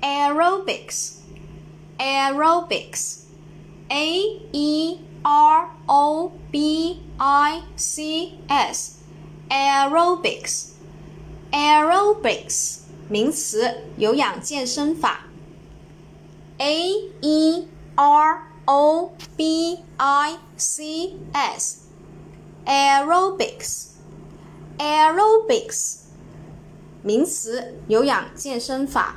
aerobics aerobics a e r o b i c s aerobics aerobics 名词，有氧健身法。a e r o b i c s aerobics aerobics 名词，有氧健身法。